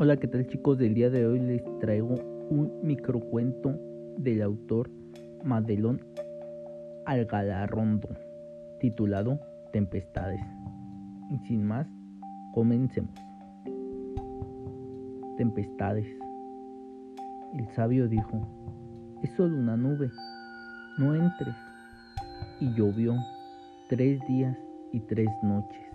Hola, ¿qué tal chicos? Del día de hoy les traigo un microcuento del autor Madelón Algalarrondo, titulado Tempestades. Y sin más, comencemos. Tempestades. El sabio dijo, es solo una nube, no entres. Y llovió tres días y tres noches.